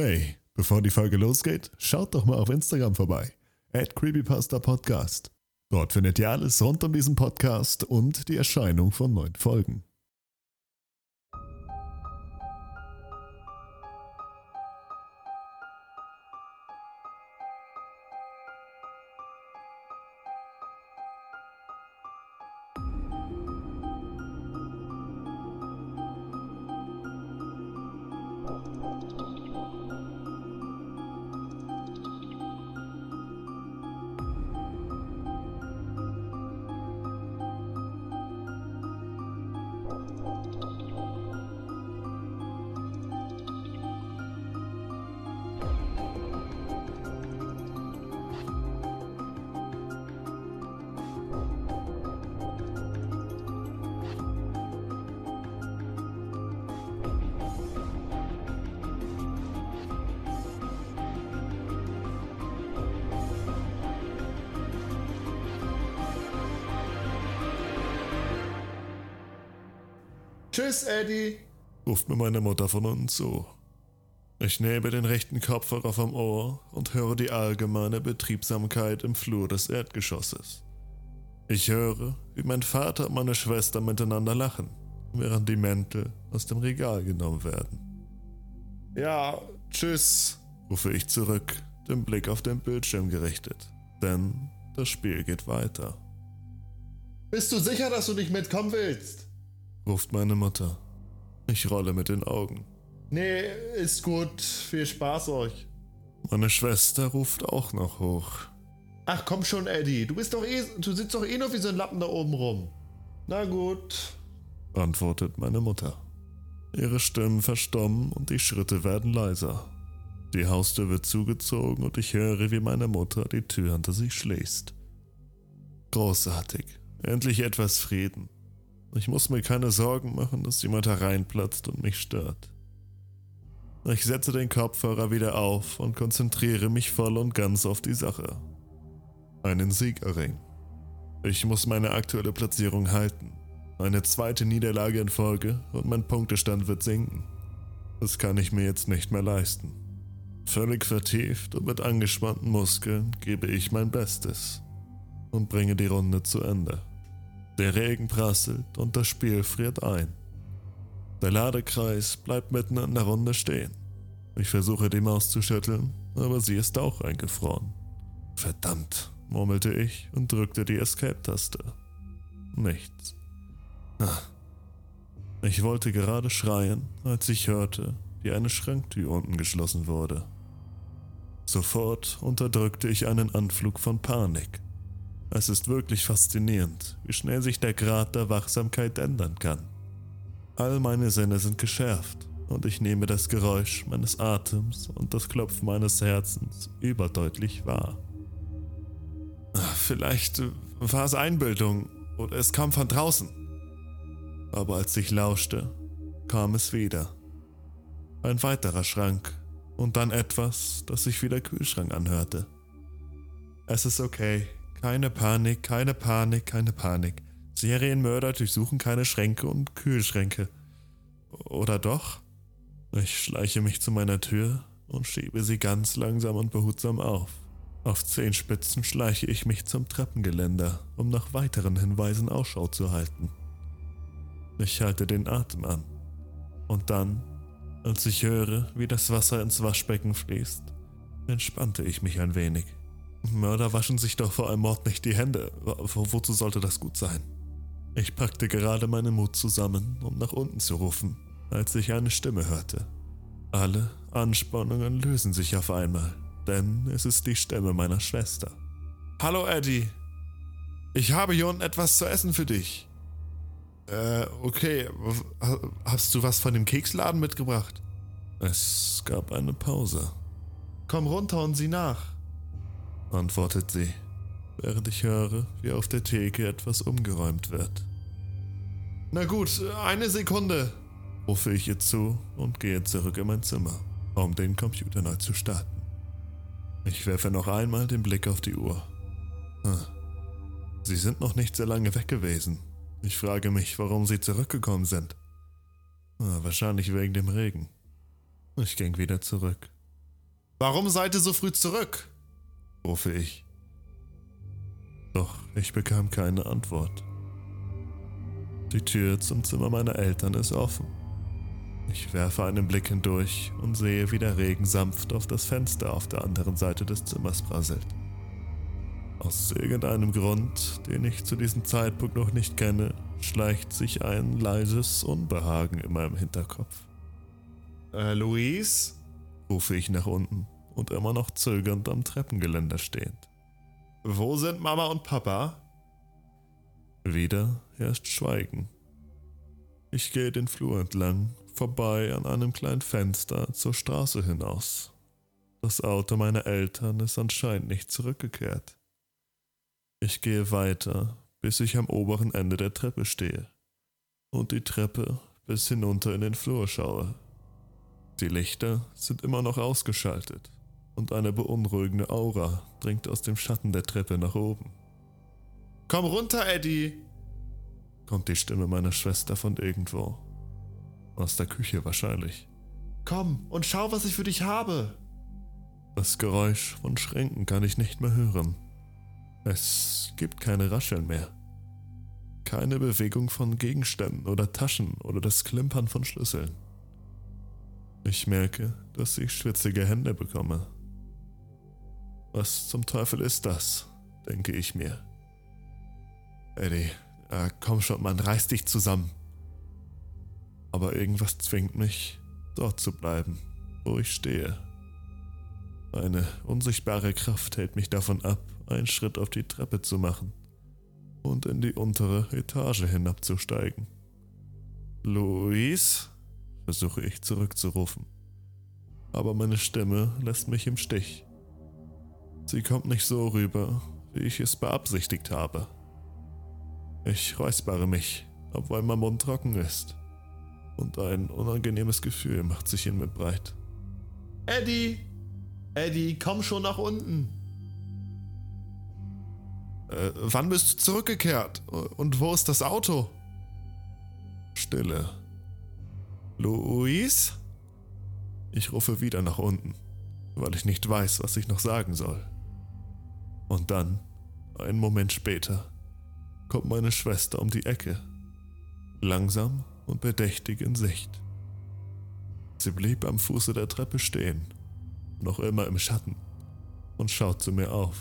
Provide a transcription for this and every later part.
Hey, bevor die Folge losgeht, schaut doch mal auf Instagram vorbei. At Creepypasta Podcast. Dort findet ihr alles rund um diesen Podcast und die Erscheinung von neuen Folgen. Tschüss, Eddie, ruft mir meine Mutter von unten zu. Ich nehme den rechten Kopfhörer vom Ohr und höre die allgemeine Betriebsamkeit im Flur des Erdgeschosses. Ich höre, wie mein Vater und meine Schwester miteinander lachen, während die Mäntel aus dem Regal genommen werden. Ja, tschüss, rufe ich zurück, den Blick auf den Bildschirm gerichtet, denn das Spiel geht weiter. Bist du sicher, dass du nicht mitkommen willst? Ruft meine Mutter. Ich rolle mit den Augen. Nee, ist gut. Viel Spaß euch. Meine Schwester ruft auch noch hoch. Ach komm schon, Eddie. Du bist doch eh, du sitzt doch eh nur wie so ein Lappen da oben rum. Na gut, antwortet meine Mutter. Ihre Stimmen verstommen und die Schritte werden leiser. Die Haustür wird zugezogen und ich höre, wie meine Mutter die Tür hinter sich schließt. Großartig. Endlich etwas Frieden. Ich muss mir keine Sorgen machen, dass jemand hereinplatzt und mich stört. Ich setze den Kopfhörer wieder auf und konzentriere mich voll und ganz auf die Sache. Einen Sieg erringen. Ich muss meine aktuelle Platzierung halten. Eine zweite Niederlage in Folge und mein Punktestand wird sinken. Das kann ich mir jetzt nicht mehr leisten. Völlig vertieft und mit angespannten Muskeln gebe ich mein Bestes und bringe die Runde zu Ende. Der Regen prasselt und das Spiel friert ein. Der Ladekreis bleibt mitten in der Runde stehen. Ich versuche die Maus zu schütteln, aber sie ist auch eingefroren. Verdammt, murmelte ich und drückte die Escape-Taste. Nichts. Ah. Ich wollte gerade schreien, als ich hörte, wie eine Schranktür unten geschlossen wurde. Sofort unterdrückte ich einen Anflug von Panik. Es ist wirklich faszinierend, wie schnell sich der Grad der Wachsamkeit ändern kann. All meine Sinne sind geschärft und ich nehme das Geräusch meines Atems und das Klopfen meines Herzens überdeutlich wahr. Vielleicht war es Einbildung oder es kam von draußen. Aber als ich lauschte, kam es wieder. Ein weiterer Schrank und dann etwas, das sich wie der Kühlschrank anhörte. Es ist okay, keine Panik, keine Panik, keine Panik. Serienmörder durchsuchen keine Schränke und Kühlschränke. Oder doch? Ich schleiche mich zu meiner Tür und schiebe sie ganz langsam und behutsam auf. Auf Zehenspitzen schleiche ich mich zum Treppengeländer, um nach weiteren Hinweisen Ausschau zu halten. Ich halte den Atem an. Und dann, als ich höre, wie das Wasser ins Waschbecken fließt, entspannte ich mich ein wenig. Mörder waschen sich doch vor einem Mord nicht die Hände. Wo, wozu sollte das gut sein? Ich packte gerade meinen Mut zusammen, um nach unten zu rufen, als ich eine Stimme hörte. Alle Anspannungen lösen sich auf einmal, denn es ist die Stimme meiner Schwester. Hallo Eddie, ich habe hier unten etwas zu essen für dich. Äh, okay, hast du was von dem Keksladen mitgebracht? Es gab eine Pause. Komm runter und sieh nach antwortet sie, während ich höre, wie auf der Theke etwas umgeräumt wird. Na gut, eine Sekunde, rufe ich ihr zu und gehe zurück in mein Zimmer, um den Computer neu zu starten. Ich werfe noch einmal den Blick auf die Uhr. Hm. Sie sind noch nicht sehr lange weg gewesen. Ich frage mich, warum sie zurückgekommen sind. Ah, wahrscheinlich wegen dem Regen. Ich ging wieder zurück Warum seid ihr so früh zurück? Rufe ich. Doch ich bekam keine Antwort. Die Tür zum Zimmer meiner Eltern ist offen. Ich werfe einen Blick hindurch und sehe, wie der Regen sanft auf das Fenster auf der anderen Seite des Zimmers prasselt. Aus irgendeinem Grund, den ich zu diesem Zeitpunkt noch nicht kenne, schleicht sich ein leises Unbehagen in meinem Hinterkopf. Äh, Luis? rufe ich nach unten und immer noch zögernd am Treppengeländer stehend. Wo sind Mama und Papa? Wieder herrscht Schweigen. Ich gehe den Flur entlang, vorbei an einem kleinen Fenster zur Straße hinaus. Das Auto meiner Eltern ist anscheinend nicht zurückgekehrt. Ich gehe weiter, bis ich am oberen Ende der Treppe stehe und die Treppe bis hinunter in den Flur schaue. Die Lichter sind immer noch ausgeschaltet und eine beunruhigende Aura dringt aus dem Schatten der Treppe nach oben. Komm runter, Eddie! kommt die Stimme meiner Schwester von irgendwo. Aus der Küche wahrscheinlich. Komm und schau, was ich für dich habe. Das Geräusch von Schränken kann ich nicht mehr hören. Es gibt keine Rascheln mehr. Keine Bewegung von Gegenständen oder Taschen oder das Klimpern von Schlüsseln. Ich merke, dass ich schwitzige Hände bekomme. Was zum Teufel ist das? denke ich mir. Eddie, äh, komm schon, man reiß dich zusammen. Aber irgendwas zwingt mich, dort zu bleiben, wo ich stehe. Eine unsichtbare Kraft hält mich davon ab, einen Schritt auf die Treppe zu machen und in die untere Etage hinabzusteigen. Luis? versuche ich zurückzurufen. Aber meine Stimme lässt mich im Stich. Sie kommt nicht so rüber, wie ich es beabsichtigt habe. Ich räuspere mich, obwohl mein Mund trocken ist. Und ein unangenehmes Gefühl macht sich in mir breit. Eddie! Eddie, komm schon nach unten! Äh, wann bist du zurückgekehrt? Und wo ist das Auto? Stille. Luis? Ich rufe wieder nach unten, weil ich nicht weiß, was ich noch sagen soll. Und dann, einen Moment später, kommt meine Schwester um die Ecke, langsam und bedächtig in Sicht. Sie blieb am Fuße der Treppe stehen, noch immer im Schatten, und schaut zu mir auf.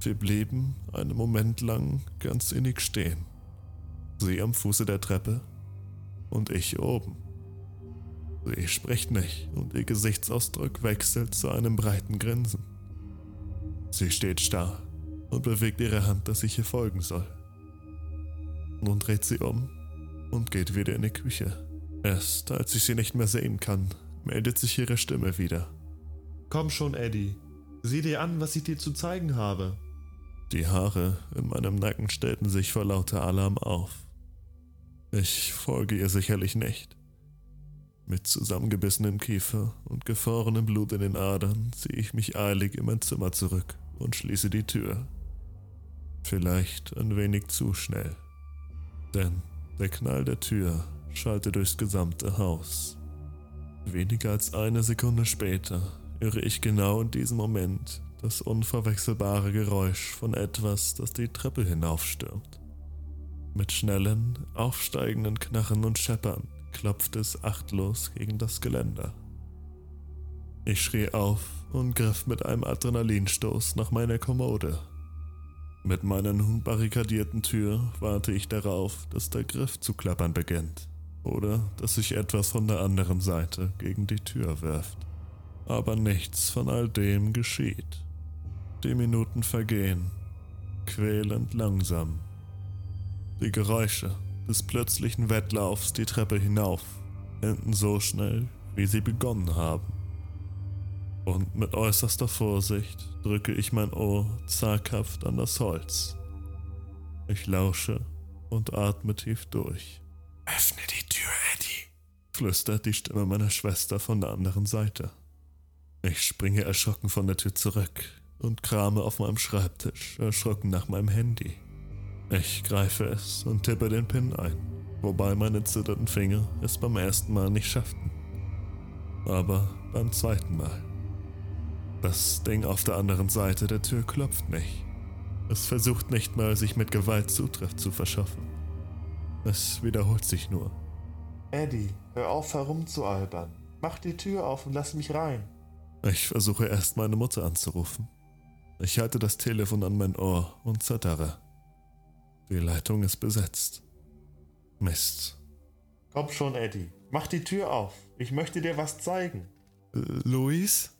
Wir blieben einen Moment lang ganz innig stehen. Sie am Fuße der Treppe und ich oben. Sie spricht nicht und ihr Gesichtsausdruck wechselt zu einem breiten Grinsen. Sie steht starr und bewegt ihre Hand, dass ich ihr folgen soll. Nun dreht sie um und geht wieder in die Küche. Erst als ich sie nicht mehr sehen kann, meldet sich ihre Stimme wieder. Komm schon, Eddie. Sieh dir an, was ich dir zu zeigen habe. Die Haare in meinem Nacken stellten sich vor lauter Alarm auf. Ich folge ihr sicherlich nicht. Mit zusammengebissenem Kiefer und gefrorenem Blut in den Adern ziehe ich mich eilig in mein Zimmer zurück und schließe die Tür. Vielleicht ein wenig zu schnell. Denn der Knall der Tür schallte durchs gesamte Haus. Weniger als eine Sekunde später höre ich genau in diesem Moment das unverwechselbare Geräusch von etwas, das die Treppe hinaufstürmt. Mit schnellen, aufsteigenden Knarren und Scheppern klopft es achtlos gegen das Geländer. Ich schrie auf und griff mit einem Adrenalinstoß nach meiner Kommode. Mit meiner nun barrikadierten Tür warte ich darauf, dass der Griff zu klappern beginnt oder dass sich etwas von der anderen Seite gegen die Tür wirft. Aber nichts von all dem geschieht. Die Minuten vergehen, quälend langsam. Die Geräusche des plötzlichen Wettlaufs die Treppe hinauf enden so schnell, wie sie begonnen haben. Und mit äußerster Vorsicht drücke ich mein Ohr zaghaft an das Holz. Ich lausche und atme tief durch. Öffne die Tür, Eddie, flüstert die Stimme meiner Schwester von der anderen Seite. Ich springe erschrocken von der Tür zurück und krame auf meinem Schreibtisch, erschrocken nach meinem Handy. Ich greife es und tippe den PIN ein, wobei meine zitternden Finger es beim ersten Mal nicht schafften. Aber beim zweiten Mal Das Ding auf der anderen Seite der Tür klopft nicht. Es versucht nicht mal, sich mit Gewalt Zutritt zu verschaffen. Es wiederholt sich nur. Eddie, hör auf herumzualbern. Mach die Tür auf und lass mich rein. Ich versuche erst meine Mutter anzurufen. Ich halte das Telefon an mein Ohr und zittere. Die Leitung ist besetzt. Mist. Komm schon, Eddie. Mach die Tür auf. Ich möchte dir was zeigen. Äh, Luis?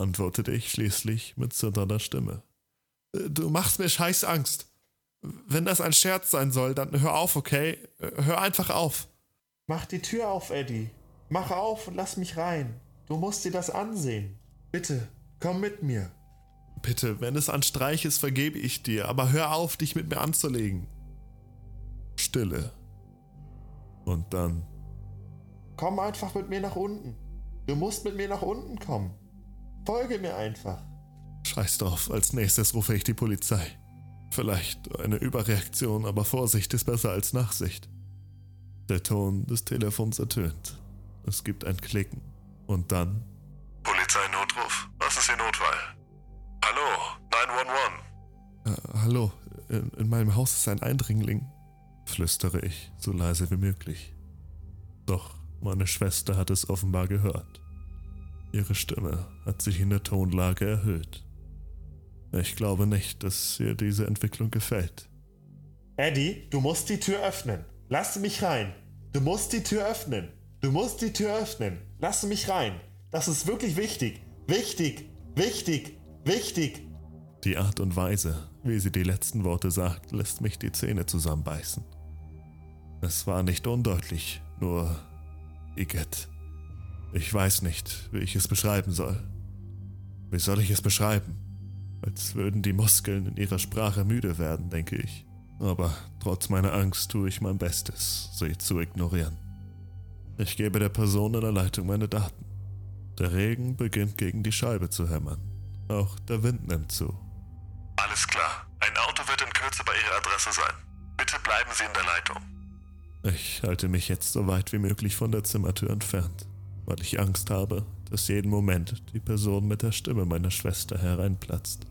Antwortete ich schließlich mit zitternder Stimme. Äh, du machst mir scheiß Angst. Wenn das ein Scherz sein soll, dann hör auf, okay? Äh, hör einfach auf. Mach die Tür auf, Eddie. Mach auf und lass mich rein. Du musst dir das ansehen. Bitte, komm mit mir. Bitte, wenn es ein Streich ist, vergebe ich dir, aber hör auf, dich mit mir anzulegen. Stille. Und dann. Komm einfach mit mir nach unten. Du musst mit mir nach unten kommen. Folge mir einfach. Scheiß drauf, als nächstes rufe ich die Polizei. Vielleicht eine Überreaktion, aber Vorsicht ist besser als Nachsicht. Der Ton des Telefons ertönt. Es gibt ein Klicken. Und dann. Polizeinotruf. Was ist Ihr Notfall? Hallo, 911. Äh, hallo, in, in meinem Haus ist ein Eindringling, flüstere ich, so leise wie möglich. Doch meine Schwester hat es offenbar gehört. Ihre Stimme hat sich in der Tonlage erhöht. Ich glaube nicht, dass ihr diese Entwicklung gefällt. Eddie, du musst die Tür öffnen. Lass mich rein. Du musst die Tür öffnen. Du musst die Tür öffnen. Lass mich rein. Das ist wirklich wichtig. Wichtig. Wichtig. Wichtig. Die Art und Weise, wie sie die letzten Worte sagt, lässt mich die Zähne zusammenbeißen. Es war nicht undeutlich, nur Igitt. Ich weiß nicht, wie ich es beschreiben soll. Wie soll ich es beschreiben? Als würden die Muskeln in ihrer Sprache müde werden, denke ich. Aber trotz meiner Angst tue ich mein Bestes, sie zu ignorieren. Ich gebe der Person in der Leitung meine Daten. Der Regen beginnt gegen die Scheibe zu hämmern. Auch der Wind nimmt zu. Alles klar. Ein Auto wird in Kürze bei Ihrer Adresse sein. Bitte bleiben Sie in der Leitung. Ich halte mich jetzt so weit wie möglich von der Zimmertür entfernt, weil ich Angst habe, dass jeden Moment die Person mit der Stimme meiner Schwester hereinplatzt.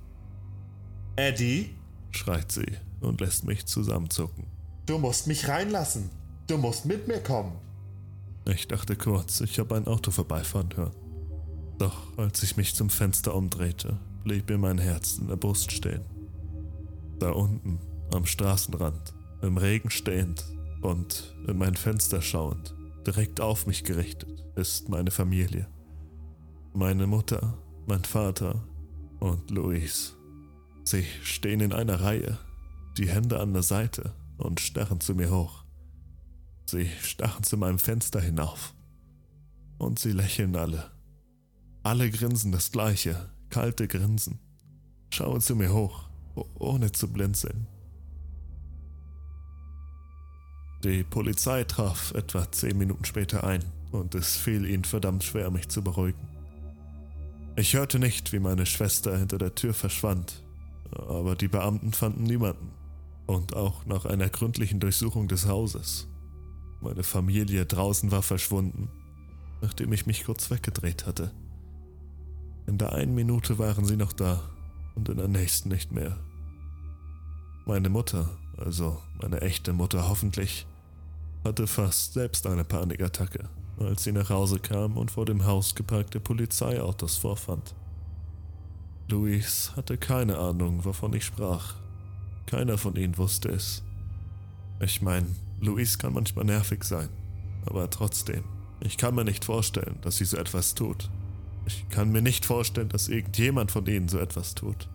Eddie? schreit sie und lässt mich zusammenzucken. Du musst mich reinlassen. Du musst mit mir kommen. Ich dachte kurz, ich habe ein Auto vorbeifahren hören. Doch als ich mich zum Fenster umdrehte, blieb mir mein Herz in der Brust stehen. Da unten, am Straßenrand, im Regen stehend und in mein Fenster schauend, direkt auf mich gerichtet, ist meine Familie. Meine Mutter, mein Vater und Luis. Sie stehen in einer Reihe, die Hände an der Seite und starren zu mir hoch. Sie starren zu meinem Fenster hinauf. Und sie lächeln alle. Alle grinsen das gleiche, kalte Grinsen. Schauen zu mir hoch, ohne zu blinzeln. Die Polizei traf etwa zehn Minuten später ein und es fiel ihnen verdammt schwer, mich zu beruhigen. Ich hörte nicht, wie meine Schwester hinter der Tür verschwand, aber die Beamten fanden niemanden und auch nach einer gründlichen Durchsuchung des Hauses. Meine Familie draußen war verschwunden, nachdem ich mich kurz weggedreht hatte. In der einen Minute waren sie noch da und in der nächsten nicht mehr. Meine Mutter, also meine echte Mutter hoffentlich, hatte fast selbst eine Panikattacke als sie nach Hause kam und vor dem Haus geparkte Polizeiautos vorfand. Luis hatte keine Ahnung, wovon ich sprach. Keiner von ihnen wusste es. Ich meine, Luis kann manchmal nervig sein, aber trotzdem, ich kann mir nicht vorstellen, dass sie so etwas tut. Ich kann mir nicht vorstellen, dass irgendjemand von ihnen so etwas tut.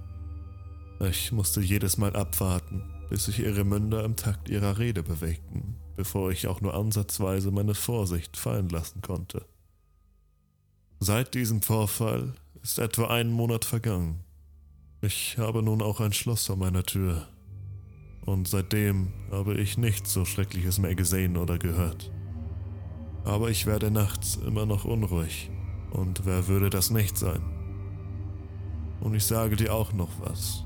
Ich musste jedes Mal abwarten, bis sich ihre Münder im Takt ihrer Rede bewegten bevor ich auch nur ansatzweise meine Vorsicht fallen lassen konnte. Seit diesem Vorfall ist etwa ein Monat vergangen. Ich habe nun auch ein Schloss vor meiner Tür. Und seitdem habe ich nichts so Schreckliches mehr gesehen oder gehört. Aber ich werde nachts immer noch unruhig. Und wer würde das nicht sein? Und ich sage dir auch noch was.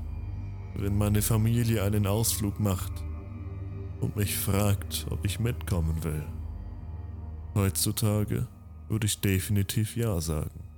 Wenn meine Familie einen Ausflug macht, und mich fragt, ob ich mitkommen will. Heutzutage würde ich definitiv Ja sagen.